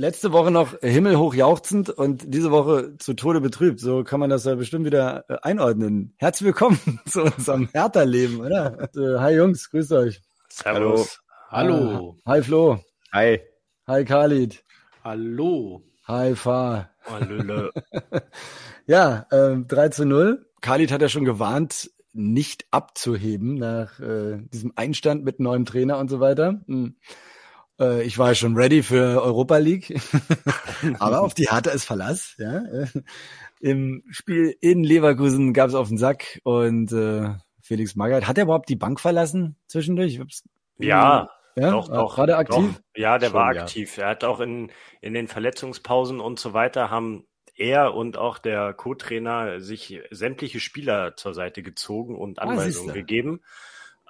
letzte Woche noch himmelhoch jauchzend und diese Woche zu Tode betrübt. So kann man das ja bestimmt wieder äh, einordnen. Herzlich willkommen zu unserem Hertha-Leben, oder? Äh, hi Jungs, grüßt euch. Servus. Hallo. Hallo. Hi Flo. Hi. Hi Khalid. Hallo. Hi Fa. Hallöle. ja, äh, 3 zu 0. Khalid hat ja schon gewarnt, nicht abzuheben nach äh, diesem Einstand mit neuem Trainer und so weiter. Hm. Äh, ich war ja schon ready für Europa League, aber auf die Harte ist Verlass. Ja? Im Spiel in Leverkusen gab es auf den Sack und äh, Felix Magath, hat er überhaupt die Bank verlassen zwischendurch? Ja, ja, doch, doch. Gerade aktiv? Doch. Ja, der Schon, war aktiv. Ja. Er hat auch in, in den Verletzungspausen und so weiter haben er und auch der Co-Trainer sich sämtliche Spieler zur Seite gezogen und ah, Anweisungen ah, gegeben.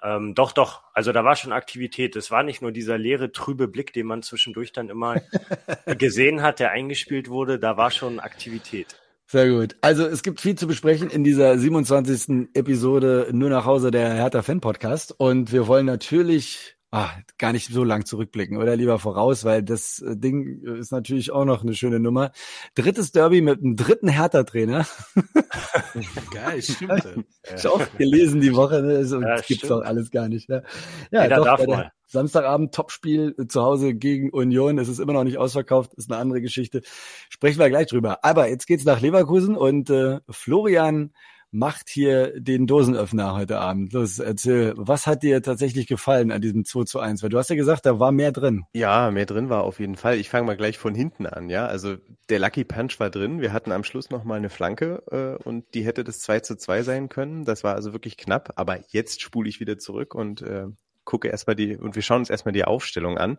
Ähm, doch, doch. Also da war schon Aktivität. Es war nicht nur dieser leere, trübe Blick, den man zwischendurch dann immer gesehen hat, der eingespielt wurde. Da war schon Aktivität. Sehr gut. Also es gibt viel zu besprechen in dieser 27. Episode Nur nach Hause der Hertha Fan Podcast. Und wir wollen natürlich ah, gar nicht so lang zurückblicken, oder lieber voraus, weil das äh, Ding ist natürlich auch noch eine schöne Nummer. Drittes Derby mit einem dritten Hertha-Trainer. Geil, stimmt. ich auch gelesen die Woche, ne? Also, ja, gibt's doch alles gar nicht. Ne? Ja, ja doch, darf mal. Samstagabend Topspiel zu Hause gegen Union. Es ist immer noch nicht ausverkauft, ist eine andere Geschichte. Sprechen wir gleich drüber. Aber jetzt geht's nach Leverkusen und äh, Florian macht hier den Dosenöffner heute Abend. Los, erzähl, was hat dir tatsächlich gefallen an diesem 2 zu 1? Weil du hast ja gesagt, da war mehr drin. Ja, mehr drin war auf jeden Fall. Ich fange mal gleich von hinten an, ja. Also der Lucky Punch war drin. Wir hatten am Schluss noch mal eine Flanke äh, und die hätte das 2 zu 2 sein können. Das war also wirklich knapp. Aber jetzt spule ich wieder zurück und äh, gucke erstmal die, und wir schauen uns erstmal die Aufstellung an.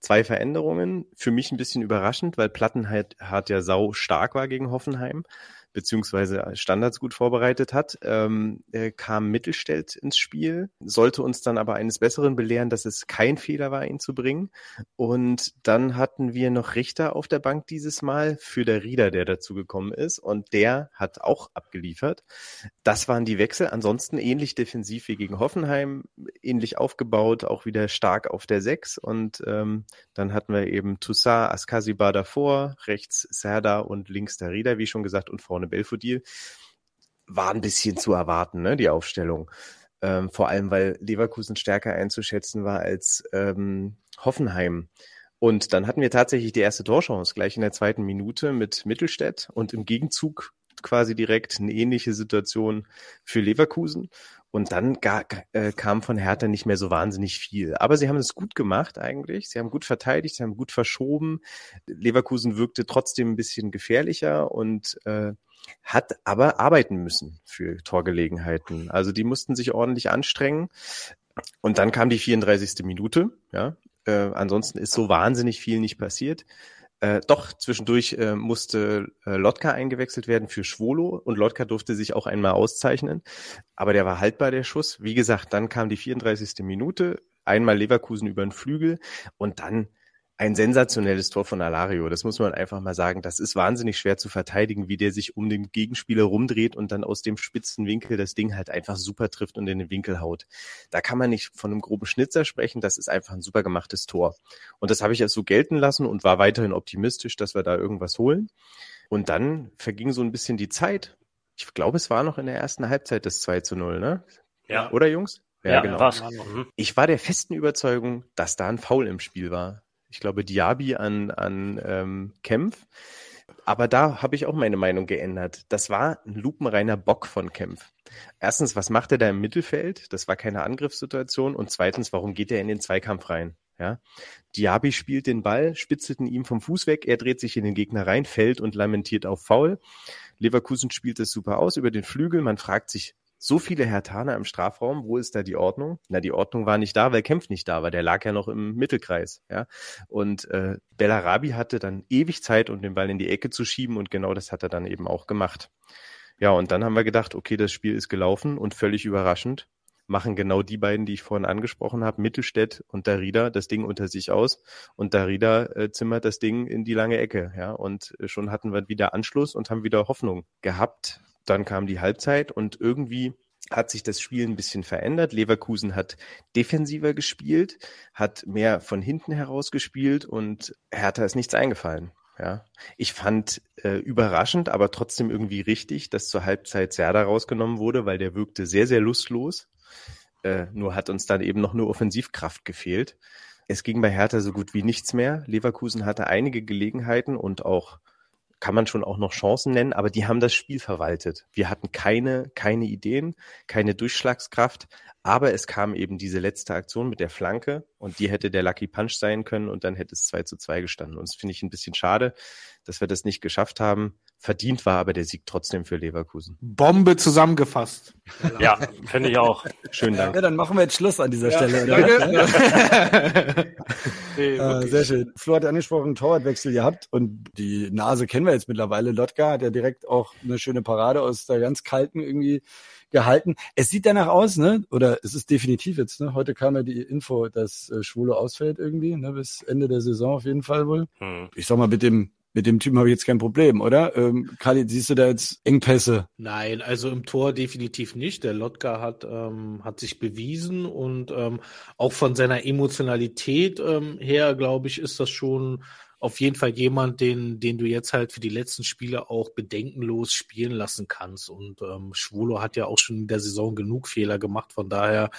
Zwei Veränderungen. Für mich ein bisschen überraschend, weil Plattenhardt ja sau stark war gegen Hoffenheim beziehungsweise Standards gut vorbereitet hat, ähm, kam Mittelstädt ins Spiel, sollte uns dann aber eines Besseren belehren, dass es kein Fehler war, ihn zu bringen. Und dann hatten wir noch Richter auf der Bank dieses Mal für der Rieder, der dazu gekommen ist. Und der hat auch abgeliefert. Das waren die Wechsel. Ansonsten ähnlich defensiv wie gegen Hoffenheim, ähnlich aufgebaut, auch wieder stark auf der Sechs. Und ähm, dann hatten wir eben Toussaint, Askasibar davor, rechts Serda und links der Rieder, wie schon gesagt, und vorne vorne Belfodil, war ein bisschen zu erwarten, ne, die Aufstellung. Ähm, vor allem, weil Leverkusen stärker einzuschätzen war als ähm, Hoffenheim. Und dann hatten wir tatsächlich die erste Torchance gleich in der zweiten Minute mit Mittelstädt und im Gegenzug quasi direkt eine ähnliche Situation für Leverkusen. Und dann gar, äh, kam von Hertha nicht mehr so wahnsinnig viel. Aber sie haben es gut gemacht eigentlich. Sie haben gut verteidigt, sie haben gut verschoben. Leverkusen wirkte trotzdem ein bisschen gefährlicher und äh, hat aber arbeiten müssen für Torgelegenheiten. Also die mussten sich ordentlich anstrengen. Und dann kam die 34. Minute. Ja, äh, ansonsten ist so wahnsinnig viel nicht passiert. Äh, doch, zwischendurch äh, musste äh, Lotka eingewechselt werden für Schwolo und Lotka durfte sich auch einmal auszeichnen. Aber der war haltbar, der Schuss. Wie gesagt, dann kam die 34. Minute, einmal Leverkusen über den Flügel und dann ein sensationelles Tor von Alario. Das muss man einfach mal sagen. Das ist wahnsinnig schwer zu verteidigen, wie der sich um den Gegenspieler rumdreht und dann aus dem spitzen Winkel das Ding halt einfach super trifft und in den Winkel haut. Da kann man nicht von einem groben Schnitzer sprechen. Das ist einfach ein super gemachtes Tor. Und das habe ich jetzt so gelten lassen und war weiterhin optimistisch, dass wir da irgendwas holen. Und dann verging so ein bisschen die Zeit. Ich glaube, es war noch in der ersten Halbzeit das 2 zu 0, ne? Ja. Oder Jungs? Ja, ja genau. War's. Mhm. Ich war der festen Überzeugung, dass da ein Foul im Spiel war ich glaube, Diaby an, an ähm, Kempf. Aber da habe ich auch meine Meinung geändert. Das war ein lupenreiner Bock von Kempf. Erstens, was macht er da im Mittelfeld? Das war keine Angriffssituation. Und zweitens, warum geht er in den Zweikampf rein? Ja, Diaby spielt den Ball, spitzelt ihn ihm vom Fuß weg, er dreht sich in den Gegner rein, fällt und lamentiert auf Foul. Leverkusen spielt es super aus über den Flügel. Man fragt sich, so viele Hertaner im Strafraum, wo ist da die Ordnung? Na, die Ordnung war nicht da, weil Kempf nicht da war. Der lag ja noch im Mittelkreis. Ja? Und äh, Bellarabi hatte dann ewig Zeit, um den Ball in die Ecke zu schieben und genau das hat er dann eben auch gemacht. Ja, und dann haben wir gedacht, okay, das Spiel ist gelaufen und völlig überraschend machen genau die beiden, die ich vorhin angesprochen habe, Mittelstädt und Darida, das Ding unter sich aus und Darida äh, zimmert das Ding in die lange Ecke, ja, und äh, schon hatten wir wieder Anschluss und haben wieder Hoffnung gehabt, dann kam die Halbzeit und irgendwie hat sich das Spiel ein bisschen verändert. Leverkusen hat defensiver gespielt, hat mehr von hinten heraus gespielt und Hertha ist nichts eingefallen. Ja, ich fand äh, überraschend, aber trotzdem irgendwie richtig, dass zur Halbzeit Serda rausgenommen wurde, weil der wirkte sehr, sehr lustlos. Äh, nur hat uns dann eben noch eine Offensivkraft gefehlt. Es ging bei Hertha so gut wie nichts mehr. Leverkusen hatte einige Gelegenheiten und auch kann man schon auch noch Chancen nennen, aber die haben das Spiel verwaltet. Wir hatten keine, keine Ideen, keine Durchschlagskraft, aber es kam eben diese letzte Aktion mit der Flanke und die hätte der Lucky Punch sein können und dann hätte es 2 zu 2 gestanden. Und das finde ich ein bisschen schade, dass wir das nicht geschafft haben. Verdient war aber der Sieg trotzdem für Leverkusen. Bombe zusammengefasst. Ja, finde ich auch. Schönen Dank. Ja, dann machen wir jetzt Schluss an dieser ja, Stelle. Danke. nee, äh, sehr schön. Flo hat angesprochen, Torwartwechsel gehabt und die Nase kennen wir jetzt mittlerweile. Lotka hat ja direkt auch eine schöne Parade aus der ganz kalten irgendwie gehalten. Es sieht danach aus, ne? Oder es ist definitiv jetzt, ne? Heute kam ja die Info, dass äh, Schwule ausfällt irgendwie, ne? Bis Ende der Saison auf jeden Fall wohl. Hm. Ich sag mal, mit dem mit dem Typen habe ich jetzt kein Problem, oder? Ähm, Kali, siehst du da jetzt Engpässe? Nein, also im Tor definitiv nicht. Der Lotka hat, ähm, hat sich bewiesen und ähm, auch von seiner Emotionalität ähm, her, glaube ich, ist das schon auf jeden Fall jemand, den, den du jetzt halt für die letzten Spiele auch bedenkenlos spielen lassen kannst. Und ähm, Schwolo hat ja auch schon in der Saison genug Fehler gemacht. Von daher,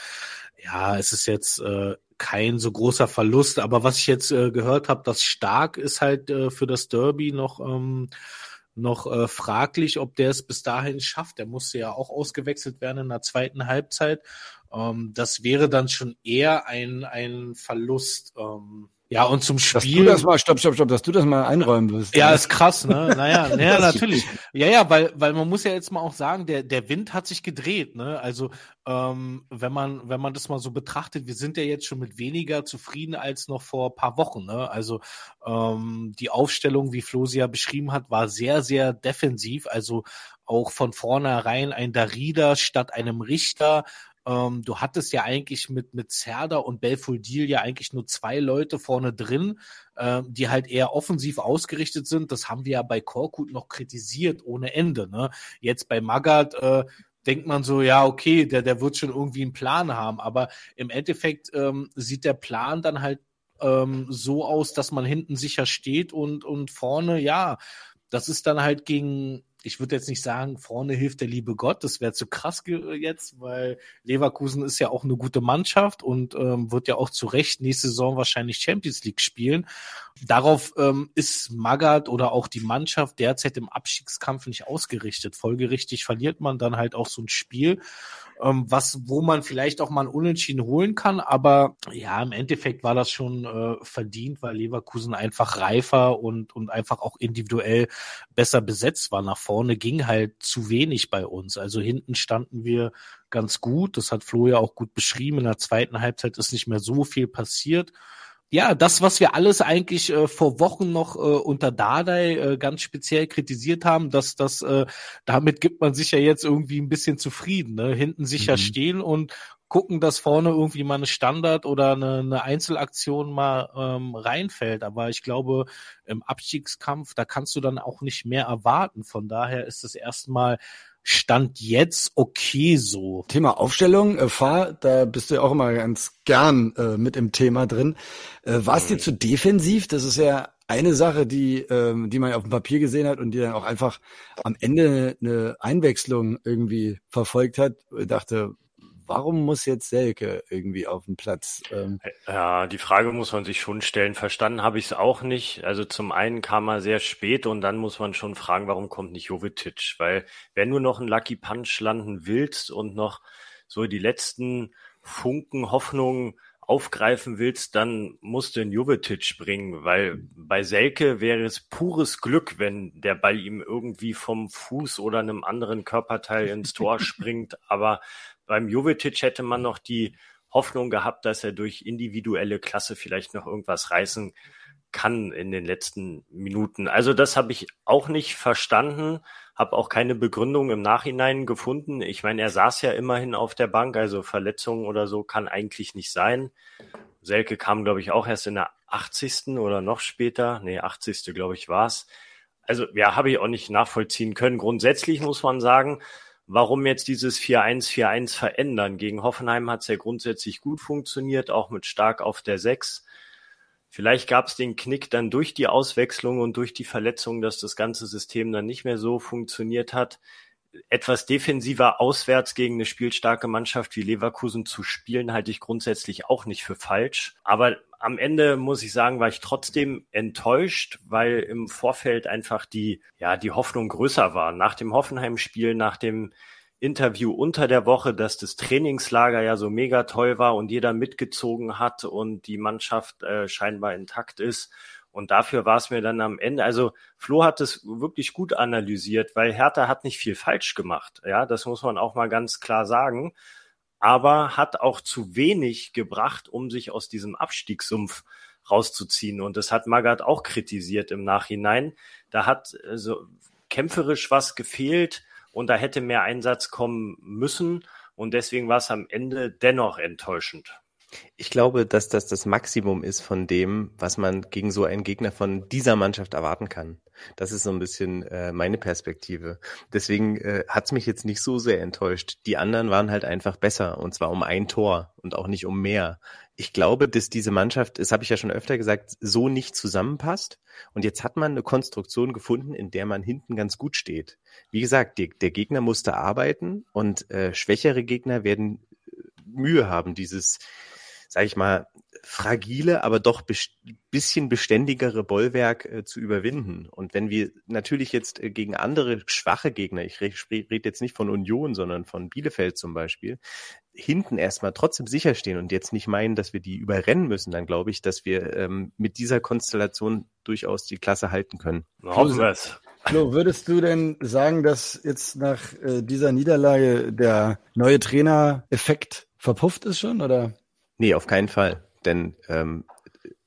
ja, es ist jetzt äh, kein so großer Verlust. Aber was ich jetzt äh, gehört habe, das Stark ist halt äh, für das Derby noch ähm, noch äh, fraglich, ob der es bis dahin schafft. Der musste ja auch ausgewechselt werden in der zweiten Halbzeit. Ähm, das wäre dann schon eher ein, ein Verlust. Ähm, ja, und zum Spiel. Dass du das mal, stopp, stopp, stopp, dass du das mal einräumen wirst. Ja, ist krass, ne? Naja, naja, natürlich. Ja, ja, weil, weil man muss ja jetzt mal auch sagen, der, der Wind hat sich gedreht, ne? Also, ähm, wenn man, wenn man das mal so betrachtet, wir sind ja jetzt schon mit weniger zufrieden als noch vor paar Wochen, ne? Also, ähm, die Aufstellung, wie Flo sie ja beschrieben hat, war sehr, sehr defensiv. Also, auch von vornherein ein Darida statt einem Richter, ähm, du hattest ja eigentlich mit, mit Cerda und Belfodil ja eigentlich nur zwei Leute vorne drin, äh, die halt eher offensiv ausgerichtet sind. Das haben wir ja bei Korkut noch kritisiert ohne Ende. Ne? Jetzt bei Magath äh, denkt man so, ja, okay, der, der wird schon irgendwie einen Plan haben. Aber im Endeffekt ähm, sieht der Plan dann halt ähm, so aus, dass man hinten sicher steht und, und vorne, ja, das ist dann halt gegen ich würde jetzt nicht sagen, vorne hilft der liebe Gott, das wäre zu krass jetzt, weil Leverkusen ist ja auch eine gute Mannschaft und ähm, wird ja auch zu Recht nächste Saison wahrscheinlich Champions League spielen. Darauf ähm, ist Magath oder auch die Mannschaft derzeit im Abstiegskampf nicht ausgerichtet. Folgerichtig verliert man dann halt auch so ein Spiel ähm, was, wo man vielleicht auch mal ein Unentschieden holen kann. Aber ja, im Endeffekt war das schon äh, verdient, weil Leverkusen einfach reifer und, und einfach auch individuell besser besetzt war. Nach vorne ging halt zu wenig bei uns. Also hinten standen wir ganz gut. Das hat Flo ja auch gut beschrieben. In der zweiten Halbzeit ist nicht mehr so viel passiert ja, das, was wir alles eigentlich äh, vor Wochen noch äh, unter Dardai äh, ganz speziell kritisiert haben, dass das, äh, damit gibt man sich ja jetzt irgendwie ein bisschen zufrieden, ne? hinten sicher mhm. stehen und gucken, dass vorne irgendwie mal eine Standard oder eine, eine Einzelaktion mal ähm, reinfällt. Aber ich glaube, im Abstiegskampf, da kannst du dann auch nicht mehr erwarten. Von daher ist es erstmal Stand jetzt okay so. Thema Aufstellung, äh, Fahr, da bist du ja auch immer ganz gern äh, mit im Thema drin. Äh, War es dir zu defensiv? Das ist ja eine Sache, die, ähm, die man auf dem Papier gesehen hat und die dann auch einfach am Ende eine Einwechslung irgendwie verfolgt hat. Ich dachte, warum muss jetzt Selke irgendwie auf dem Platz? Ähm? Ja, die Frage muss man sich schon stellen. Verstanden habe ich es auch nicht. Also zum einen kam er sehr spät und dann muss man schon fragen, warum kommt nicht Jovetic? Weil wenn du noch einen Lucky Punch landen willst und noch so die letzten Funken Hoffnung aufgreifen willst, dann musst du einen Jovetic bringen, weil bei Selke wäre es pures Glück, wenn der Ball ihm irgendwie vom Fuß oder einem anderen Körperteil ins Tor springt. Aber beim Jovetic hätte man noch die Hoffnung gehabt, dass er durch individuelle Klasse vielleicht noch irgendwas reißen kann in den letzten Minuten. Also das habe ich auch nicht verstanden, habe auch keine Begründung im Nachhinein gefunden. Ich meine, er saß ja immerhin auf der Bank, also Verletzungen oder so kann eigentlich nicht sein. Selke kam, glaube ich, auch erst in der 80. oder noch später. Nee, 80. glaube ich, war's. Also ja, habe ich auch nicht nachvollziehen können. Grundsätzlich muss man sagen, warum jetzt dieses 4-1-4-1 verändern? Gegen Hoffenheim hat es ja grundsätzlich gut funktioniert, auch mit stark auf der 6. Vielleicht gab es den Knick dann durch die Auswechslung und durch die Verletzung, dass das ganze System dann nicht mehr so funktioniert hat. Etwas defensiver auswärts gegen eine spielstarke Mannschaft wie Leverkusen zu spielen, halte ich grundsätzlich auch nicht für falsch. Aber am Ende muss ich sagen, war ich trotzdem enttäuscht, weil im Vorfeld einfach die, ja, die Hoffnung größer war. Nach dem Hoffenheim-Spiel, nach dem Interview unter der Woche, dass das Trainingslager ja so mega toll war und jeder mitgezogen hat und die Mannschaft äh, scheinbar intakt ist. Und dafür war es mir dann am Ende, also Flo hat es wirklich gut analysiert, weil Hertha hat nicht viel falsch gemacht. Ja, das muss man auch mal ganz klar sagen aber hat auch zu wenig gebracht, um sich aus diesem Abstiegssumpf rauszuziehen. Und das hat Magath auch kritisiert im Nachhinein. Da hat äh, so kämpferisch was gefehlt und da hätte mehr Einsatz kommen müssen. Und deswegen war es am Ende dennoch enttäuschend. Ich glaube, dass das das Maximum ist von dem, was man gegen so einen Gegner von dieser Mannschaft erwarten kann. Das ist so ein bisschen äh, meine Perspektive. Deswegen äh, hat es mich jetzt nicht so sehr enttäuscht. Die anderen waren halt einfach besser und zwar um ein Tor und auch nicht um mehr. Ich glaube, dass diese Mannschaft, das habe ich ja schon öfter gesagt, so nicht zusammenpasst. Und jetzt hat man eine Konstruktion gefunden, in der man hinten ganz gut steht. Wie gesagt, die, der Gegner musste arbeiten und äh, schwächere Gegner werden äh, Mühe haben, dieses sage ich mal, fragile, aber doch best bisschen beständigere Bollwerk äh, zu überwinden. Und wenn wir natürlich jetzt äh, gegen andere schwache Gegner, ich rede red jetzt nicht von Union, sondern von Bielefeld zum Beispiel, hinten erstmal trotzdem sicher stehen und jetzt nicht meinen, dass wir die überrennen müssen, dann glaube ich, dass wir ähm, mit dieser Konstellation durchaus die Klasse halten können. Hoffen wir Flo, würdest du denn sagen, dass jetzt nach äh, dieser Niederlage der neue Trainer-Effekt verpufft ist schon, oder? Nee, auf keinen Fall. Denn ähm,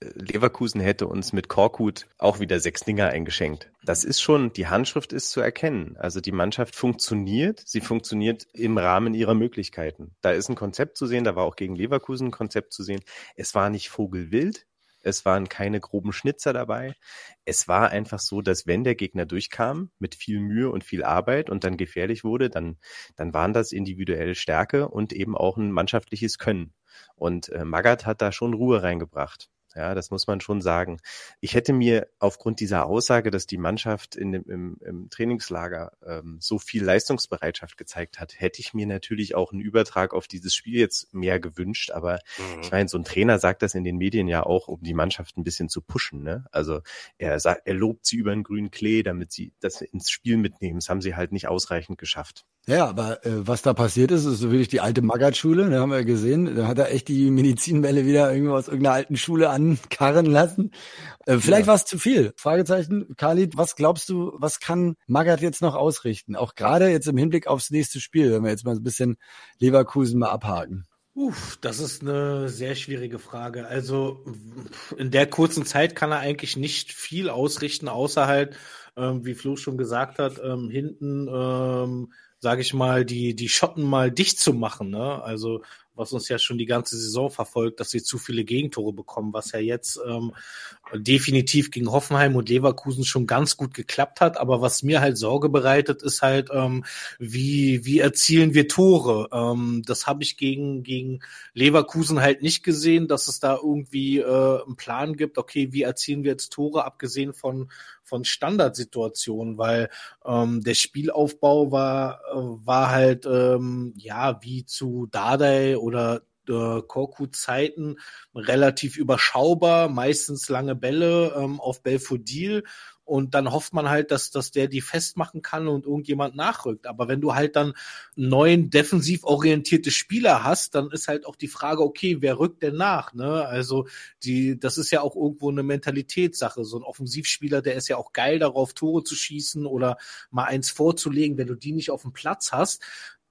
Leverkusen hätte uns mit Korkut auch wieder sechs Dinger eingeschenkt. Das ist schon, die Handschrift ist zu erkennen. Also die Mannschaft funktioniert, sie funktioniert im Rahmen ihrer Möglichkeiten. Da ist ein Konzept zu sehen, da war auch gegen Leverkusen ein Konzept zu sehen. Es war nicht vogelwild, es waren keine groben Schnitzer dabei. Es war einfach so, dass wenn der Gegner durchkam mit viel Mühe und viel Arbeit und dann gefährlich wurde, dann, dann waren das individuelle Stärke und eben auch ein mannschaftliches Können. Und äh, Magath hat da schon Ruhe reingebracht. Ja, das muss man schon sagen. Ich hätte mir aufgrund dieser Aussage, dass die Mannschaft in dem, im, im Trainingslager ähm, so viel Leistungsbereitschaft gezeigt hat, hätte ich mir natürlich auch einen Übertrag auf dieses Spiel jetzt mehr gewünscht. Aber mhm. ich meine, so ein Trainer sagt das in den Medien ja auch, um die Mannschaft ein bisschen zu pushen. Ne? Also er sagt, er lobt sie über den grünen Klee, damit sie das ins Spiel mitnehmen. Das haben sie halt nicht ausreichend geschafft. Ja, aber äh, was da passiert ist, ist wirklich die alte Magath-Schule, da haben wir gesehen. Da hat er echt die Medizinbälle wieder irgendwo aus irgendeiner alten Schule ankarren lassen. Äh, vielleicht ja. war es zu viel. Fragezeichen. Khalid, was glaubst du, was kann Magath jetzt noch ausrichten? Auch gerade jetzt im Hinblick aufs nächste Spiel, wenn wir jetzt mal ein bisschen Leverkusen mal abhaken. Uff, das ist eine sehr schwierige Frage. Also in der kurzen Zeit kann er eigentlich nicht viel ausrichten, außer halt, ähm, wie Flo schon gesagt hat, ähm, hinten ähm, sage ich mal, die, die Schotten mal dicht zu machen. Ne? Also was uns ja schon die ganze Saison verfolgt, dass sie zu viele Gegentore bekommen, was ja jetzt ähm, definitiv gegen Hoffenheim und Leverkusen schon ganz gut geklappt hat. Aber was mir halt Sorge bereitet, ist halt, ähm, wie, wie erzielen wir Tore? Ähm, das habe ich gegen, gegen Leverkusen halt nicht gesehen, dass es da irgendwie äh, einen Plan gibt, okay, wie erzielen wir jetzt Tore, abgesehen von, von Standardsituationen, weil ähm, der Spielaufbau war, äh, war halt ähm, ja wie zu Dardai oder äh, Korku-Zeiten relativ überschaubar, meistens lange Bälle ähm, auf Belfodil und dann hofft man halt, dass, dass der die festmachen kann und irgendjemand nachrückt. Aber wenn du halt dann neun defensiv orientierte Spieler hast, dann ist halt auch die Frage, okay, wer rückt denn nach? Ne? Also die, das ist ja auch irgendwo eine Mentalitätssache. So ein Offensivspieler, der ist ja auch geil darauf, Tore zu schießen oder mal eins vorzulegen. Wenn du die nicht auf dem Platz hast,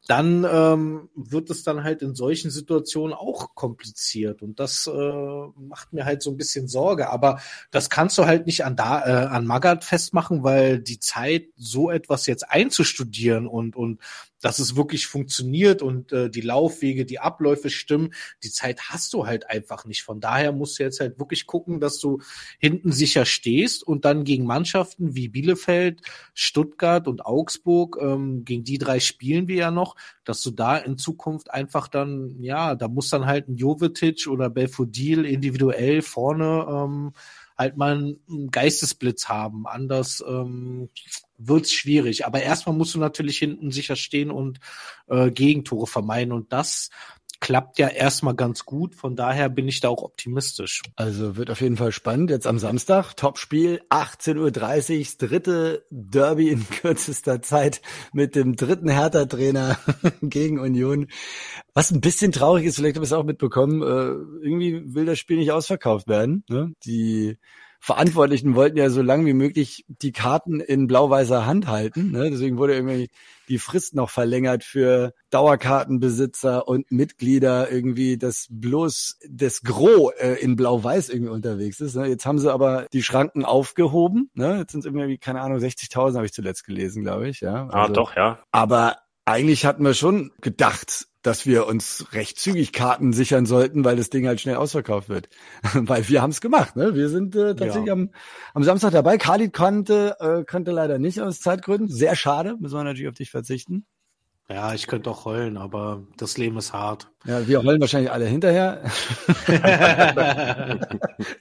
dann ähm, wird es dann halt in solchen Situationen auch kompliziert und das äh, macht mir halt so ein bisschen Sorge. Aber das kannst du halt nicht an da äh, an Magath festmachen, weil die Zeit, so etwas jetzt einzustudieren und und dass es wirklich funktioniert und äh, die Laufwege, die Abläufe stimmen, die Zeit hast du halt einfach nicht. Von daher musst du jetzt halt wirklich gucken, dass du hinten sicher stehst und dann gegen Mannschaften wie Bielefeld, Stuttgart und Augsburg, ähm, gegen die drei spielen wir ja noch, dass du da in Zukunft einfach dann, ja, da muss dann halt ein Jovetic oder Belfodil individuell vorne ähm, halt mal einen Geistesblitz haben. Anders ähm, wird's schwierig. Aber erstmal musst du natürlich hinten sicher stehen und äh, Gegentore vermeiden. Und das klappt ja erstmal ganz gut. Von daher bin ich da auch optimistisch. Also wird auf jeden Fall spannend. Jetzt am Samstag, Topspiel, 18.30 Uhr, dritte Derby in kürzester Zeit mit dem dritten Hertha-Trainer gegen Union. Was ein bisschen traurig ist, vielleicht habt ihr es auch mitbekommen, äh, irgendwie will das Spiel nicht ausverkauft werden. Ne? Die Verantwortlichen wollten ja so lange wie möglich die Karten in blau-weißer Hand halten. Ne? Deswegen wurde irgendwie die Frist noch verlängert für Dauerkartenbesitzer und Mitglieder irgendwie, dass bloß das Gros äh, in blau-weiß irgendwie unterwegs ist. Ne? Jetzt haben sie aber die Schranken aufgehoben. Ne? Jetzt sind es irgendwie, keine Ahnung, 60.000 habe ich zuletzt gelesen, glaube ich. Ja? Ah, also, ah, doch, ja. Aber eigentlich hatten wir schon gedacht, dass wir uns recht zügig Karten sichern sollten, weil das Ding halt schnell ausverkauft wird. weil wir haben es gemacht. Ne? Wir sind äh, tatsächlich ja. am, am Samstag dabei. Khalid konnte, äh, konnte leider nicht aus Zeitgründen. Sehr schade. Müssen wir natürlich auf dich verzichten. Ja, ich könnte auch heulen, aber das Leben ist hart. Ja, wir heulen wahrscheinlich alle hinterher.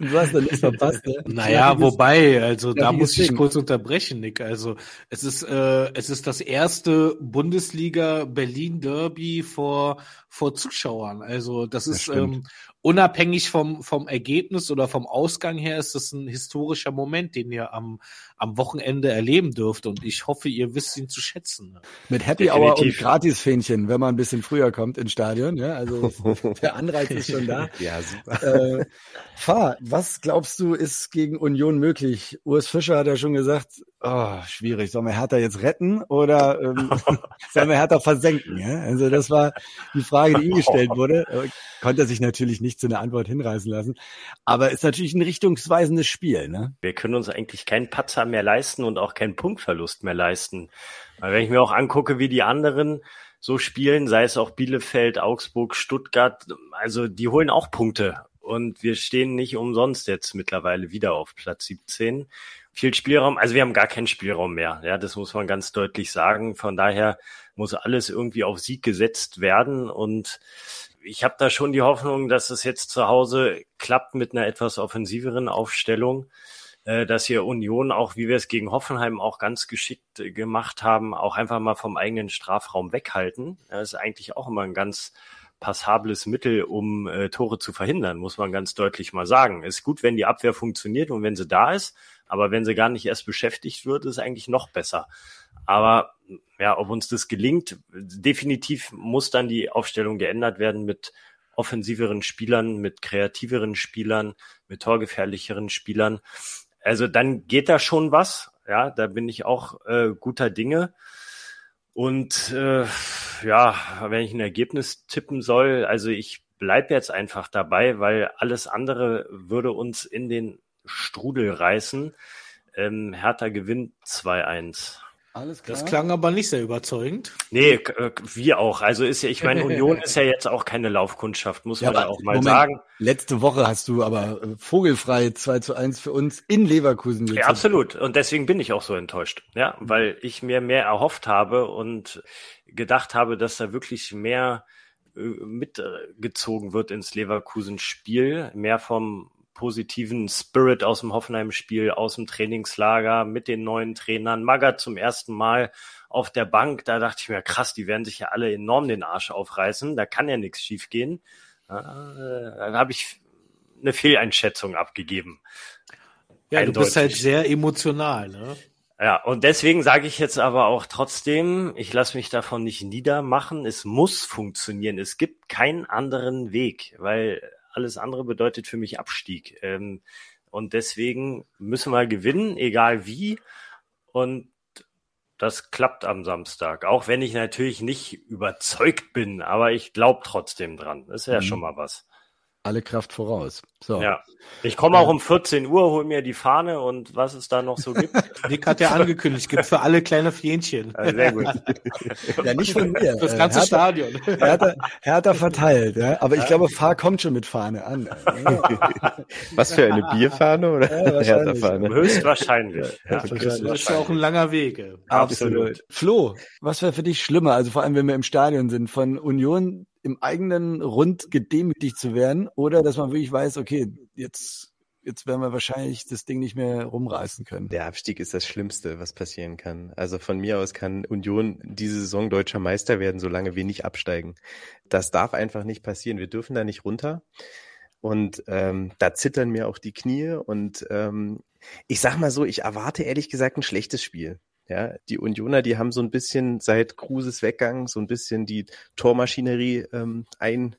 du hast dann nichts verpasst, ne? Naja, wobei, also da muss ich Ding. kurz unterbrechen, Nick. Also es ist, äh, es ist das erste Bundesliga Berlin Derby vor, vor Zuschauern. Also das ist, das ähm, unabhängig vom, vom Ergebnis oder vom Ausgang her ist das ein historischer Moment, den ihr am, am Wochenende erleben dürft. Und ich hoffe, ihr wisst ihn zu schätzen. Mit Happy Definitiv. Hour und Gratisfähnchen, wenn man ein bisschen früher kommt ins Stadion. Ja, also der Anreiz ist schon da. ja, super. Äh, Fahr, was glaubst du, ist gegen Union möglich? Urs Fischer hat ja schon gesagt, oh, schwierig, sollen wir Hertha jetzt retten oder ähm, sollen wir Hertha versenken? Ja? Also das war die Frage, die ihm gestellt wurde. Äh, konnte er sich natürlich nicht zu einer Antwort hinreißen lassen. Aber ist natürlich ein richtungsweisendes Spiel. Ne? Wir können uns eigentlich keinen Patzer mehr leisten und auch keinen Punktverlust mehr leisten. Weil wenn ich mir auch angucke, wie die anderen so spielen, sei es auch Bielefeld, Augsburg, Stuttgart, also die holen auch Punkte. Und wir stehen nicht umsonst jetzt mittlerweile wieder auf Platz 17 viel Spielraum. Also wir haben gar keinen Spielraum mehr. Ja, das muss man ganz deutlich sagen. Von daher muss alles irgendwie auf Sieg gesetzt werden. Und ich habe da schon die Hoffnung, dass es jetzt zu Hause klappt mit einer etwas offensiveren Aufstellung, dass hier Union auch, wie wir es gegen Hoffenheim auch ganz geschickt gemacht haben, auch einfach mal vom eigenen Strafraum weghalten. Das ist eigentlich auch immer ein ganz passables Mittel, um äh, Tore zu verhindern, muss man ganz deutlich mal sagen. Ist gut, wenn die Abwehr funktioniert und wenn sie da ist, aber wenn sie gar nicht erst beschäftigt wird, ist eigentlich noch besser. Aber ja, ob uns das gelingt, definitiv muss dann die Aufstellung geändert werden mit offensiveren Spielern, mit kreativeren Spielern, mit torgefährlicheren Spielern. Also dann geht da schon was. Ja, da bin ich auch äh, guter Dinge. Und äh, ja, wenn ich ein Ergebnis tippen soll, also ich bleib jetzt einfach dabei, weil alles andere würde uns in den Strudel reißen. Ähm, Hertha gewinnt 2-1. Alles klar. Das klang aber nicht sehr überzeugend. Nee, äh, wie auch. Also ist ja, ich meine, Union ist ja jetzt auch keine Laufkundschaft, muss ja, man ja auch mal Moment, sagen. Letzte Woche hast du aber äh, vogelfrei 2 zu 1 für uns in Leverkusen gezogen. Ja, absolut. Und deswegen bin ich auch so enttäuscht. Ja, weil ich mir mehr erhofft habe und gedacht habe, dass da wirklich mehr äh, mitgezogen wird ins Leverkusen-Spiel, mehr vom positiven Spirit aus dem Hoffenheim-Spiel, aus dem Trainingslager mit den neuen Trainern. Magath zum ersten Mal auf der Bank, da dachte ich mir, krass, die werden sich ja alle enorm den Arsch aufreißen, da kann ja nichts schiefgehen. Da habe ich eine Fehleinschätzung abgegeben. Ja, Eindeutig. du bist halt sehr emotional, ne? Ja, und deswegen sage ich jetzt aber auch trotzdem, ich lasse mich davon nicht niedermachen. Es muss funktionieren. Es gibt keinen anderen Weg, weil alles andere bedeutet für mich Abstieg. Ähm, und deswegen müssen wir gewinnen, egal wie. Und das klappt am Samstag. Auch wenn ich natürlich nicht überzeugt bin, aber ich glaube trotzdem dran. Das ist ja mhm. schon mal was. Alle Kraft voraus. So. Ja. Ich komme auch um 14 Uhr, hol mir die Fahne und was es da noch so gibt. Nick hat ja angekündigt, gibt für alle kleine Fähnchen. Ja, sehr gut. ja, nicht von mir. Das ganze Hertha, Stadion. Hertha, Hertha verteilt, ja. Aber ich glaube, Fahr kommt schon mit Fahne an. was für eine Bierfahne oder ja, Hertha-Fahne? Höchstwahrscheinlich. Ja. Das ist ja auch ein langer Weg. Absolut. Flo, was wäre für dich schlimmer? Also vor allem, wenn wir im Stadion sind, von Union im eigenen Rund gedemütigt zu werden oder dass man wirklich weiß, okay, jetzt jetzt werden wir wahrscheinlich das Ding nicht mehr rumreißen können. Der Abstieg ist das Schlimmste, was passieren kann. Also von mir aus kann Union diese Saison deutscher Meister werden, solange wir nicht absteigen. Das darf einfach nicht passieren. Wir dürfen da nicht runter. Und ähm, da zittern mir auch die Knie. Und ähm, ich sag mal so, ich erwarte ehrlich gesagt ein schlechtes Spiel. Ja, die Unioner, die haben so ein bisschen seit Kruses Weggang so ein bisschen die Tormaschinerie ähm, ein,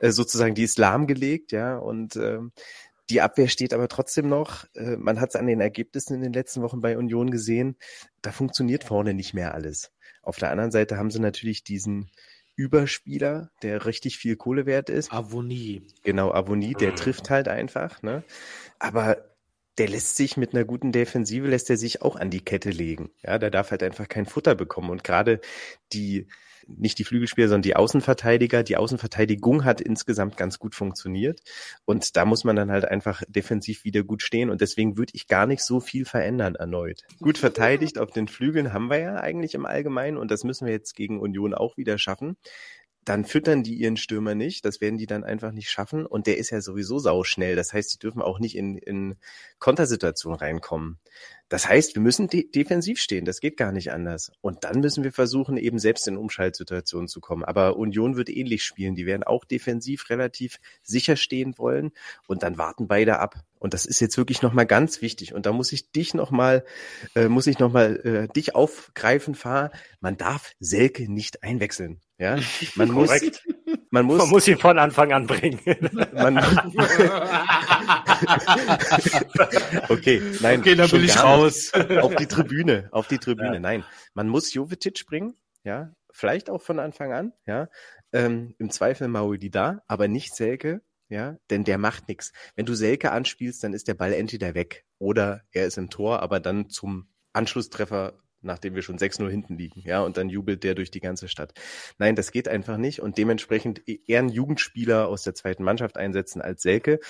äh, sozusagen die Islam gelegt, ja, und ähm, die Abwehr steht aber trotzdem noch. Äh, man hat es an den Ergebnissen in den letzten Wochen bei Union gesehen. Da funktioniert vorne nicht mehr alles. Auf der anderen Seite haben sie natürlich diesen Überspieler, der richtig viel Kohle wert ist. Avonie. Genau, Avonie, der mhm. trifft halt einfach. Ne? Aber der lässt sich mit einer guten Defensive, lässt er sich auch an die Kette legen. Ja, der darf halt einfach kein Futter bekommen. Und gerade die, nicht die Flügelspieler, sondern die Außenverteidiger, die Außenverteidigung hat insgesamt ganz gut funktioniert. Und da muss man dann halt einfach defensiv wieder gut stehen. Und deswegen würde ich gar nicht so viel verändern erneut. Gut verteidigt auf den Flügeln haben wir ja eigentlich im Allgemeinen. Und das müssen wir jetzt gegen Union auch wieder schaffen dann füttern die ihren Stürmer nicht. Das werden die dann einfach nicht schaffen. Und der ist ja sowieso sauschnell. Das heißt, die dürfen auch nicht in, in Kontersituationen reinkommen. Das heißt, wir müssen de defensiv stehen. Das geht gar nicht anders. Und dann müssen wir versuchen, eben selbst in Umschaltsituationen zu kommen. Aber Union wird ähnlich spielen. Die werden auch defensiv relativ sicher stehen wollen. Und dann warten beide ab. Und das ist jetzt wirklich nochmal ganz wichtig. Und da muss ich dich nochmal, äh, muss ich nochmal äh, dich aufgreifen, Fahr. Man darf Selke nicht einwechseln. Ja, man muss, man muss, man muss ihn von Anfang an bringen. Man, okay, nein. Okay, dann will ich raus. Auf die Tribüne, auf die Tribüne. Ja. Nein, man muss Jovetic bringen, ja, vielleicht auch von Anfang an, ja. Ähm, Im Zweifel Maui da, aber nicht Selke, ja, denn der macht nichts. Wenn du Selke anspielst, dann ist der Ball entweder weg oder er ist im Tor, aber dann zum Anschlusstreffer nachdem wir schon 6-0 hinten liegen, ja, und dann jubelt der durch die ganze Stadt. Nein, das geht einfach nicht und dementsprechend eher einen Jugendspieler aus der zweiten Mannschaft einsetzen als Selke.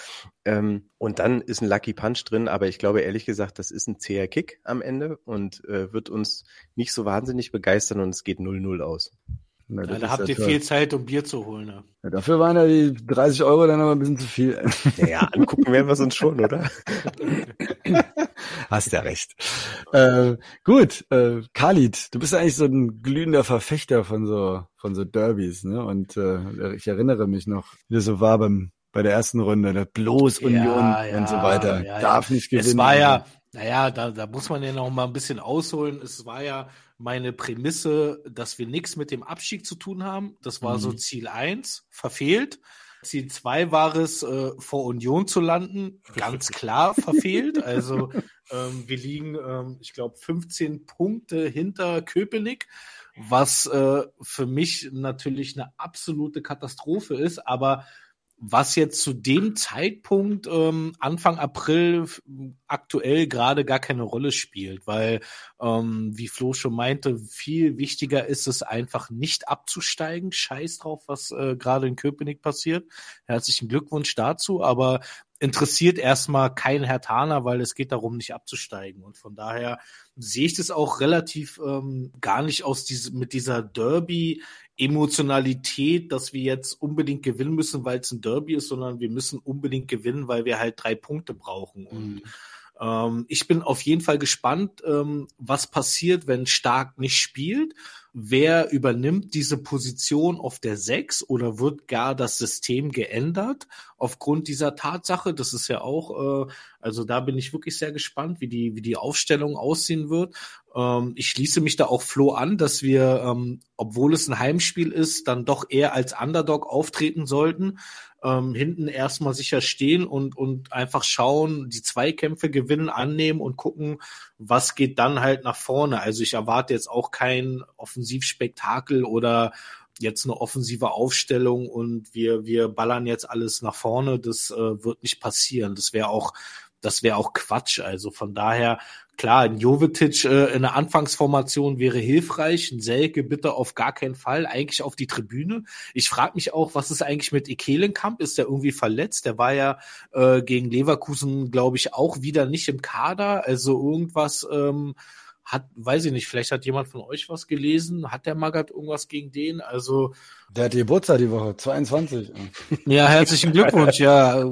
Ähm, und dann ist ein Lucky Punch drin, aber ich glaube ehrlich gesagt, das ist ein zäher Kick am Ende und äh, wird uns nicht so wahnsinnig begeistern und es geht 0-0 aus. Na, ja, da habt ihr viel Zeit, um Bier zu holen. Ne? Ja, dafür waren ja die 30 Euro dann aber ein bisschen zu viel. Ja, ja angucken werden wir es uns schon, oder? Hast ja recht. Äh, gut, äh, Khalid, du bist eigentlich so ein glühender Verfechter von so von so Derbys, ne? Und äh, ich erinnere mich noch, wie das so war beim bei der ersten Runde, der bloß Union ja, und so weiter. Darf nicht gewinnen. Es war ja, naja, da, da muss man ja noch mal ein bisschen ausholen. Es war ja meine Prämisse, dass wir nichts mit dem Abstieg zu tun haben. Das war mhm. so Ziel eins verfehlt. Ziel zwei war es, äh, vor Union zu landen. Ganz klar verfehlt. Also ähm, wir liegen, ähm, ich glaube, 15 Punkte hinter Köpenick, was äh, für mich natürlich eine absolute Katastrophe ist. Aber was jetzt zu dem Zeitpunkt ähm, Anfang April aktuell gerade gar keine Rolle spielt, weil, ähm, wie Flo schon meinte, viel wichtiger ist es einfach nicht abzusteigen. Scheiß drauf, was äh, gerade in Köpenick passiert. Herzlichen Glückwunsch dazu, aber interessiert erstmal kein Herr Taner, weil es geht darum, nicht abzusteigen. Und von daher sehe ich das auch relativ ähm, gar nicht aus diese, mit dieser Derby Emotionalität, dass wir jetzt unbedingt gewinnen müssen, weil es ein Derby ist, sondern wir müssen unbedingt gewinnen, weil wir halt drei Punkte brauchen. Und mhm. Ähm, ich bin auf jeden Fall gespannt, ähm, was passiert, wenn Stark nicht spielt wer übernimmt diese Position auf der 6 oder wird gar das System geändert aufgrund dieser Tatsache? Das ist ja auch, äh, also da bin ich wirklich sehr gespannt, wie die, wie die Aufstellung aussehen wird. Ähm, ich schließe mich da auch Flo an, dass wir, ähm, obwohl es ein Heimspiel ist, dann doch eher als Underdog auftreten sollten ähm, hinten erstmal sicher stehen und, und einfach schauen, die Zweikämpfe gewinnen, annehmen und gucken, was geht dann halt nach vorne. Also ich erwarte jetzt auch kein Offensivspektakel oder jetzt eine offensive Aufstellung und wir, wir ballern jetzt alles nach vorne, das äh, wird nicht passieren. Das wäre auch, das wäre auch Quatsch. Also von daher, klar, ein Jovetic äh, in der Anfangsformation wäre hilfreich, ein Selke bitte auf gar keinen Fall, eigentlich auf die Tribüne. Ich frage mich auch, was ist eigentlich mit Ekelenkamp? Ist der irgendwie verletzt? Der war ja äh, gegen Leverkusen, glaube ich, auch wieder nicht im Kader. Also irgendwas ähm, hat, weiß ich nicht, vielleicht hat jemand von euch was gelesen. Hat der Magath irgendwas gegen den? Also. Der hat Geburtstag die Woche, 22. Ja, herzlichen Glückwunsch. Ja,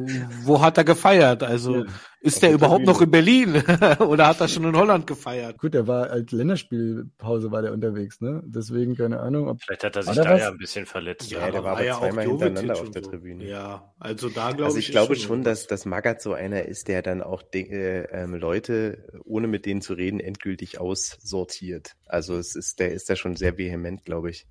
wo hat er gefeiert? Also, ja, ist der überhaupt noch in Berlin? Oder hat er schon in Holland gefeiert? Gut, der war als Länderspielpause war der unterwegs, ne? Deswegen keine Ahnung. Ob, Vielleicht hat er sich da was? ja ein bisschen verletzt. Ja, ja der war aber ja zweimal hintereinander auf der Tribüne. Ja, also da glaube also ich. ich glaube schon, dass, dass Magath so einer ist, der dann auch äh, ähm, Leute, ohne mit denen zu reden, endgültig aussortiert. Also es ist, der ist da schon sehr vehement, glaube ich.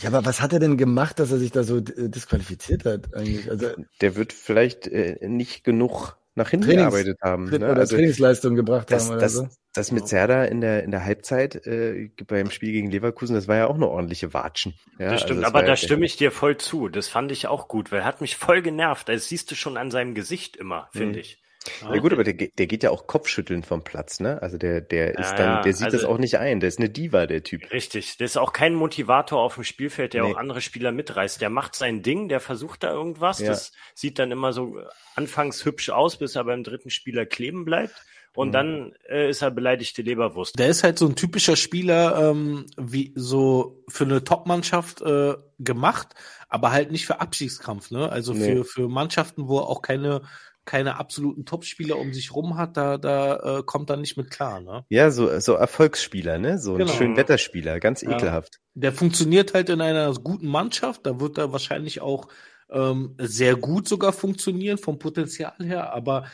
Ja, aber was hat er denn gemacht, dass er sich da so äh, disqualifiziert hat eigentlich? Also der wird vielleicht äh, nicht genug nach hinten Trainings, gearbeitet haben. Ne? Oder also, Trainingsleistung gebracht das, haben oder das, so. Das mit Serda in der, in der Halbzeit äh, beim Spiel gegen Leverkusen, das war ja auch eine ordentliche Watschen. Ja, das stimmt, also das aber da ja stimme ich dir voll zu. Das fand ich auch gut, weil er hat mich voll genervt. Das siehst du schon an seinem Gesicht immer, finde mhm. ich. Ah, ja gut, aber der, der geht ja auch Kopfschütteln vom Platz, ne? Also der, der ist ja, dann, der sieht also, das auch nicht ein. Der ist eine Diva, der Typ. Richtig. Der ist auch kein Motivator auf dem Spielfeld, der nee. auch andere Spieler mitreißt. Der macht sein Ding, der versucht da irgendwas. Ja. Das sieht dann immer so anfangs hübsch aus, bis er beim dritten Spieler kleben bleibt. Und mhm. dann äh, ist er beleidigte Leberwurst. Der ist halt so ein typischer Spieler, ähm, wie so für eine Top-Mannschaft äh, gemacht, aber halt nicht für Abstiegskampf, ne? Also nee. für, für Mannschaften, wo auch keine keine absoluten Topspieler um sich rum hat, da, da äh, kommt er nicht mit klar. Ne? Ja, so, so Erfolgsspieler, ne? So genau. ein schön Wetterspieler, ganz ja. ekelhaft. Der funktioniert halt in einer guten Mannschaft, da wird er wahrscheinlich auch ähm, sehr gut sogar funktionieren vom Potenzial her, aber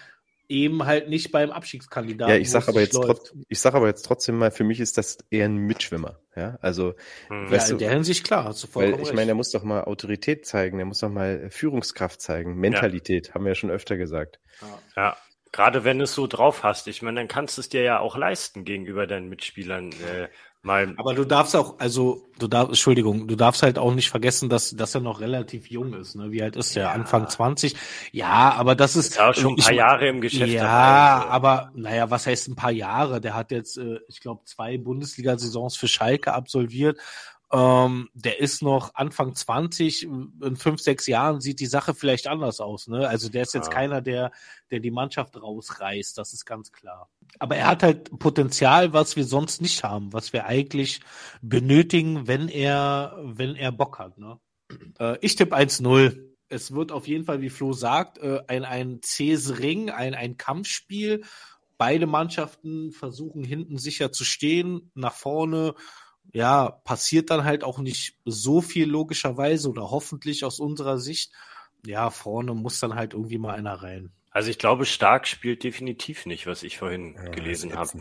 eben halt nicht beim Abstiegskandidaten. Ja, ich sag aber jetzt trotz, ich sag aber jetzt trotzdem mal, für mich ist das eher ein Mitschwimmer. Ja, also hm. ja, in der Hinsicht klar, hast du vollkommen weil ich meine, der muss doch mal Autorität zeigen, der muss doch mal Führungskraft zeigen, Mentalität, ja. haben wir ja schon öfter gesagt. Ja. ja. Gerade wenn du es so drauf hast, ich meine, dann kannst du es dir ja auch leisten gegenüber deinen Mitspielern. Äh, Mal Aber du darfst auch, also du darfst, Entschuldigung, du darfst halt auch nicht vergessen, dass, dass er noch relativ jung ist. Ne? Wie alt ist der? Ja. Anfang 20? Ja, aber das ist. Auch schon ein paar ich, Jahre im Geschäft. Ja, dabei, also. aber naja, was heißt ein paar Jahre? Der hat jetzt, äh, ich glaube, zwei Bundesliga-Saisons für Schalke absolviert. Ähm, der ist noch Anfang 20, in fünf, sechs Jahren sieht die Sache vielleicht anders aus. Ne? Also der ist jetzt ja. keiner, der, der die Mannschaft rausreißt, das ist ganz klar. Aber er hat halt Potenzial, was wir sonst nicht haben, was wir eigentlich benötigen, wenn er, wenn er Bock hat. Ne? Äh, ich tippe 1-0. Es wird auf jeden Fall, wie Flo sagt, äh, ein, ein zähes Ring, ein, ein Kampfspiel. Beide Mannschaften versuchen hinten sicher zu stehen, nach vorne ja, passiert dann halt auch nicht so viel logischerweise oder hoffentlich aus unserer Sicht. Ja, vorne muss dann halt irgendwie mal einer rein. Also ich glaube, Stark spielt definitiv nicht, was ich vorhin ja, gelesen habe.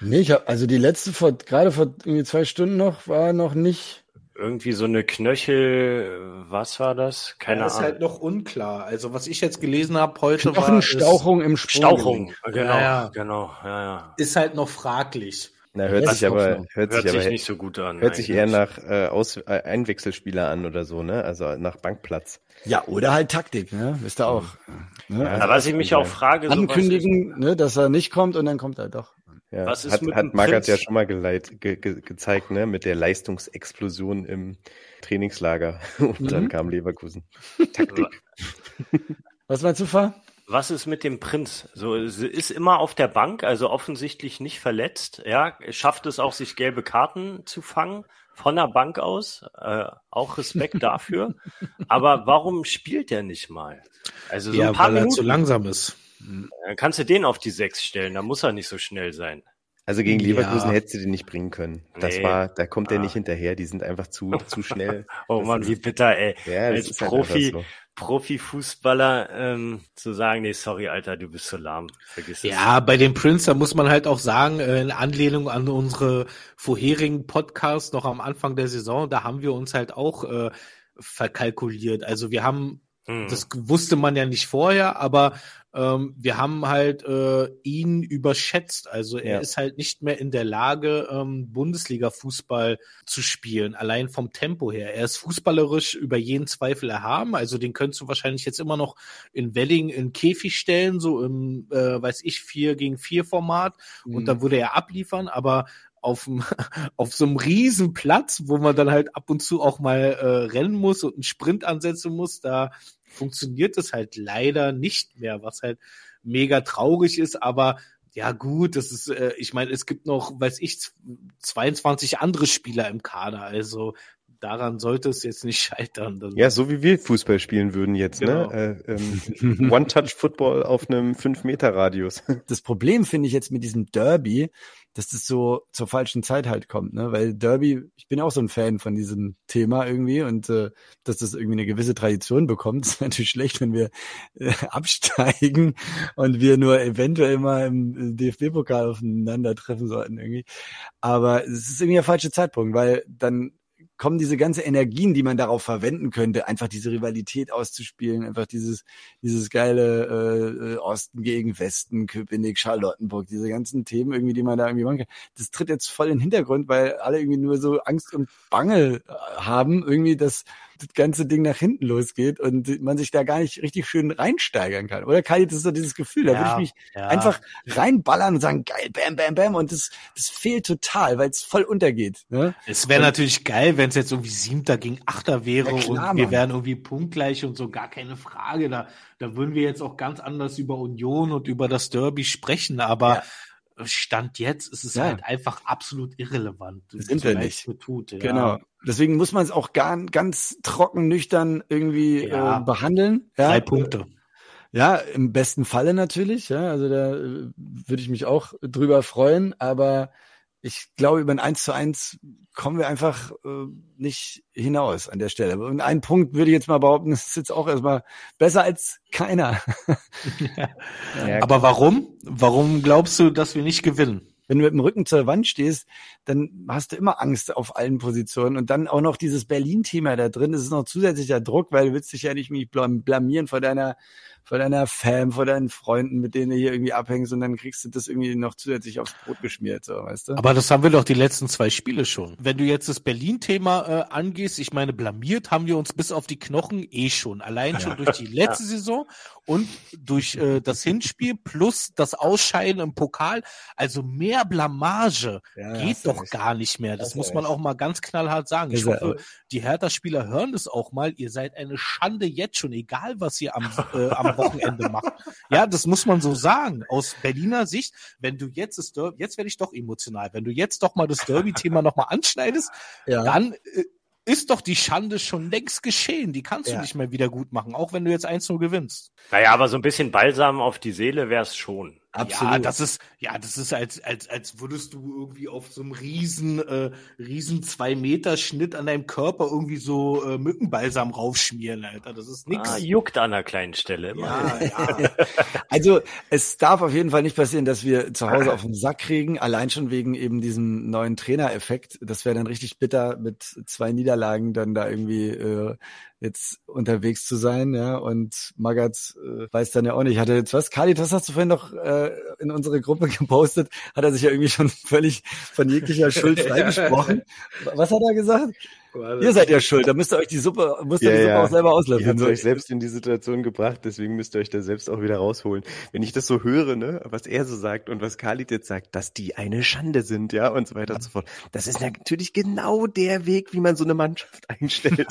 Nee, ich hab, also die letzte vor, gerade vor irgendwie zwei Stunden noch, war noch nicht. Irgendwie so eine Knöchel, was war das? Keine ja, Ahnung. ist halt noch unklar. Also was ich jetzt gelesen habe heute war. Ist, im Sprung. Stauchung, genau, ja, ja. genau, ja, ja. Ist halt noch fraglich. Na, hört das sich aber, hört, hört sich aber, nicht so gut an. Hört eigentlich. sich eher nach äh, Aus äh, Einwechselspieler an oder so, ne? Also nach Bankplatz. Ja, oder halt Taktik, ne? Wisst ihr auch. Ne? Ja, aber was ich mich auch frage, ankündigen, so, ne, dass er nicht kommt und dann kommt er doch. Ja, was ist hat, mit hat Magath ja schon mal geleit, ge, ge, gezeigt, ne, mit der Leistungsexplosion im Trainingslager und mhm. dann kam Leverkusen. Taktik. was meinst du, Fahr? Was ist mit dem Prinz? So, ist immer auf der Bank, also offensichtlich nicht verletzt. Ja, schafft es auch, sich gelbe Karten zu fangen von der Bank aus. Äh, auch Respekt dafür. Aber warum spielt er nicht mal? Also so ja, ein paar weil Minuten. er zu langsam ist. Dann kannst du den auf die Sechs stellen, da muss er nicht so schnell sein. Also gegen Leverkusen ja. hättest du den nicht bringen können. Das nee. war, da kommt ah. er nicht hinterher, die sind einfach zu, zu schnell. oh Mann, wie bitter, ey. Ja, Als halt Profi, halt so. Profifußballer ähm, zu sagen, nee, sorry, Alter, du bist so lahm, vergiss es. Ja, bei dem Prince, da muss man halt auch sagen, äh, in Anlehnung an unsere vorherigen Podcasts noch am Anfang der Saison, da haben wir uns halt auch äh, verkalkuliert. Also wir haben hm. Das wusste man ja nicht vorher, aber ähm, wir haben halt äh, ihn überschätzt. Also er ja. ist halt nicht mehr in der Lage, ähm, Bundesliga-Fußball zu spielen, allein vom Tempo her. Er ist fußballerisch über jeden Zweifel erhaben. Also den könntest du wahrscheinlich jetzt immer noch in Welling in Käfig stellen, so im, äh, weiß ich, vier gegen vier Format. Mhm. Und dann würde er abliefern. Aber auf, auf so einem riesen Platz, wo man dann halt ab und zu auch mal äh, rennen muss und einen Sprint ansetzen muss, da funktioniert es halt leider nicht mehr, was halt mega traurig ist, aber ja gut, das ist, äh, ich meine, es gibt noch, weiß ich, 22 andere Spieler im Kader, also daran sollte es jetzt nicht scheitern. Dann ja, so wie wir Fußball spielen würden jetzt, ne? genau. ne? Äh, ähm, One-Touch-Football auf einem 5-Meter-Radius. Das Problem finde ich jetzt mit diesem Derby, dass das so zur falschen Zeit halt kommt, ne? Weil Derby, ich bin auch so ein Fan von diesem Thema irgendwie und äh, dass das irgendwie eine gewisse Tradition bekommt, ist natürlich schlecht, wenn wir äh, absteigen und wir nur eventuell mal im DFB-Pokal aufeinandertreffen sollten irgendwie. Aber es ist irgendwie der falsche Zeitpunkt, weil dann kommen diese ganze Energien, die man darauf verwenden könnte, einfach diese Rivalität auszuspielen, einfach dieses, dieses geile äh, Osten gegen Westen, Köpenick, Charlottenburg, diese ganzen Themen irgendwie, die man da irgendwie machen kann. Das tritt jetzt voll in den Hintergrund, weil alle irgendwie nur so Angst und Bange äh, haben, irgendwie, dass das ganze Ding nach hinten losgeht und man sich da gar nicht richtig schön reinsteigern kann. Oder Kai, das ist so dieses Gefühl, da ja, würde ich mich ja. einfach reinballern und sagen, geil, bam, bam, bam. Und das, das fehlt total, weil es voll untergeht. Ne? Es wäre natürlich geil, wenn es jetzt irgendwie Siebter gegen Achter wäre ja, klar, und wir wären irgendwie punktgleich und so, gar keine Frage. Da, da würden wir jetzt auch ganz anders über Union und über das Derby sprechen, aber Stand jetzt ist es ja. halt einfach absolut irrelevant. Sind wir nicht. Tut, ja. Genau. Deswegen muss man es auch gar, ganz trocken, nüchtern irgendwie ja. äh, behandeln. Ja. Drei Punkte. Ja, im besten Falle natürlich. Ja, also da äh, würde ich mich auch drüber freuen. Aber ich glaube, über ein 1 zu 1 kommen wir einfach äh, nicht hinaus an der Stelle. Und einen Punkt würde ich jetzt mal behaupten, ist jetzt auch erstmal besser als keiner. ja, Aber warum? Warum glaubst du, dass wir nicht gewinnen? wenn du mit dem Rücken zur Wand stehst, dann hast du immer Angst auf allen Positionen. Und dann auch noch dieses Berlin-Thema da drin. Das ist noch zusätzlicher Druck, weil du willst dich ja nicht blamieren vor deiner, vor deiner Fam, vor deinen Freunden, mit denen du hier irgendwie abhängst und dann kriegst du das irgendwie noch zusätzlich aufs Brot geschmiert, so, weißt du? Aber das haben wir doch die letzten zwei Spiele schon. Wenn du jetzt das Berlin-Thema äh, angehst, ich meine, blamiert haben wir uns bis auf die Knochen eh schon. Allein schon durch die letzte ja. Saison und durch äh, das Hinspiel plus das Ausscheiden im Pokal. Also mehr Blamage ja, geht doch recht. gar nicht mehr. Das, das muss man auch mal ganz knallhart sagen. Ich hoffe, die Hertha-Spieler hören das auch mal. Ihr seid eine Schande jetzt schon, egal was ihr am, äh, am Wochenende macht. Ja, das muss man so sagen. Aus Berliner Sicht, wenn du jetzt das Derby, jetzt werde ich doch emotional, wenn du jetzt doch mal das Derby-Thema nochmal anschneidest, ja. dann äh, ist doch die Schande schon längst geschehen. Die kannst ja. du nicht mehr wieder gut machen, auch wenn du jetzt 1-0 gewinnst. Naja, aber so ein bisschen Balsam auf die Seele wäre es schon. Absolut. Ja, das ist, ja, das ist als, als, als würdest du irgendwie auf so einem riesen, äh, riesen zwei Meter Schnitt an deinem Körper irgendwie so äh, Mückenbalsam raufschmieren, Alter. Das ist nix. Ah, juckt an einer kleinen Stelle. Ja, ja. also, es darf auf jeden Fall nicht passieren, dass wir zu Hause auf den Sack kriegen, allein schon wegen eben diesem neuen Trainereffekt. Das wäre dann richtig bitter, mit zwei Niederlagen dann da irgendwie äh, jetzt unterwegs zu sein, ja. Und Magath äh, weiß dann ja auch nicht. Hatte jetzt was? Kali, das hast du vorhin noch äh, in unsere Gruppe gepostet. Hat er sich ja irgendwie schon völlig von jeglicher Schuld freigesprochen. Was hat er gesagt? Ihr seid ja schuld, da müsst ihr euch die Suppe, müsst ihr ja, die Suppe ja. auch selber auslöffeln. Ihr habt euch selbst in die Situation gebracht, deswegen müsst ihr euch da selbst auch wieder rausholen. Wenn ich das so höre, ne, was er so sagt und was Khalid jetzt sagt, dass die eine Schande sind, ja, und so weiter und so fort. Das ist natürlich genau der Weg, wie man so eine Mannschaft einstellt.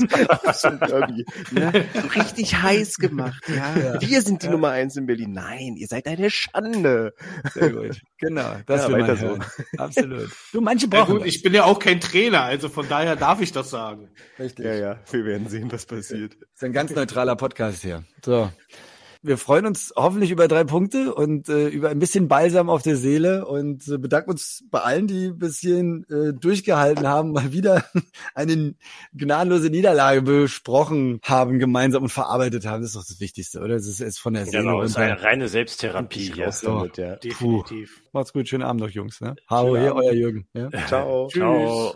so, ne? so richtig heiß gemacht, ja. ja. Wir sind die Nummer eins in Berlin. Nein, ihr seid eine Schande. Sehr gut. Genau, das ja, weiter so. Absolut. Du, manche brauchen. Ja, gut, ich bin ja auch kein Trainer, also von daher darf ich das sagen. Richtig. Ja, ja, wir werden sehen, was passiert. Das ist ein ganz neutraler Podcast hier. So. Wir freuen uns hoffentlich über drei Punkte und äh, über ein bisschen Balsam auf der Seele und äh, bedanken uns bei allen, die bis hierhin äh, durchgehalten haben, mal wieder eine gnadenlose Niederlage besprochen haben, gemeinsam und verarbeitet haben. Das ist doch das Wichtigste, oder? Das ist jetzt von der Seele. Genau, das ist eine reine Selbsttherapie hier. So, damit, ja. Definitiv. Puh. Macht's gut, schönen Abend noch, Jungs. Ne? Hallo, hier euer Jürgen. Ja? Ciao. Ciao.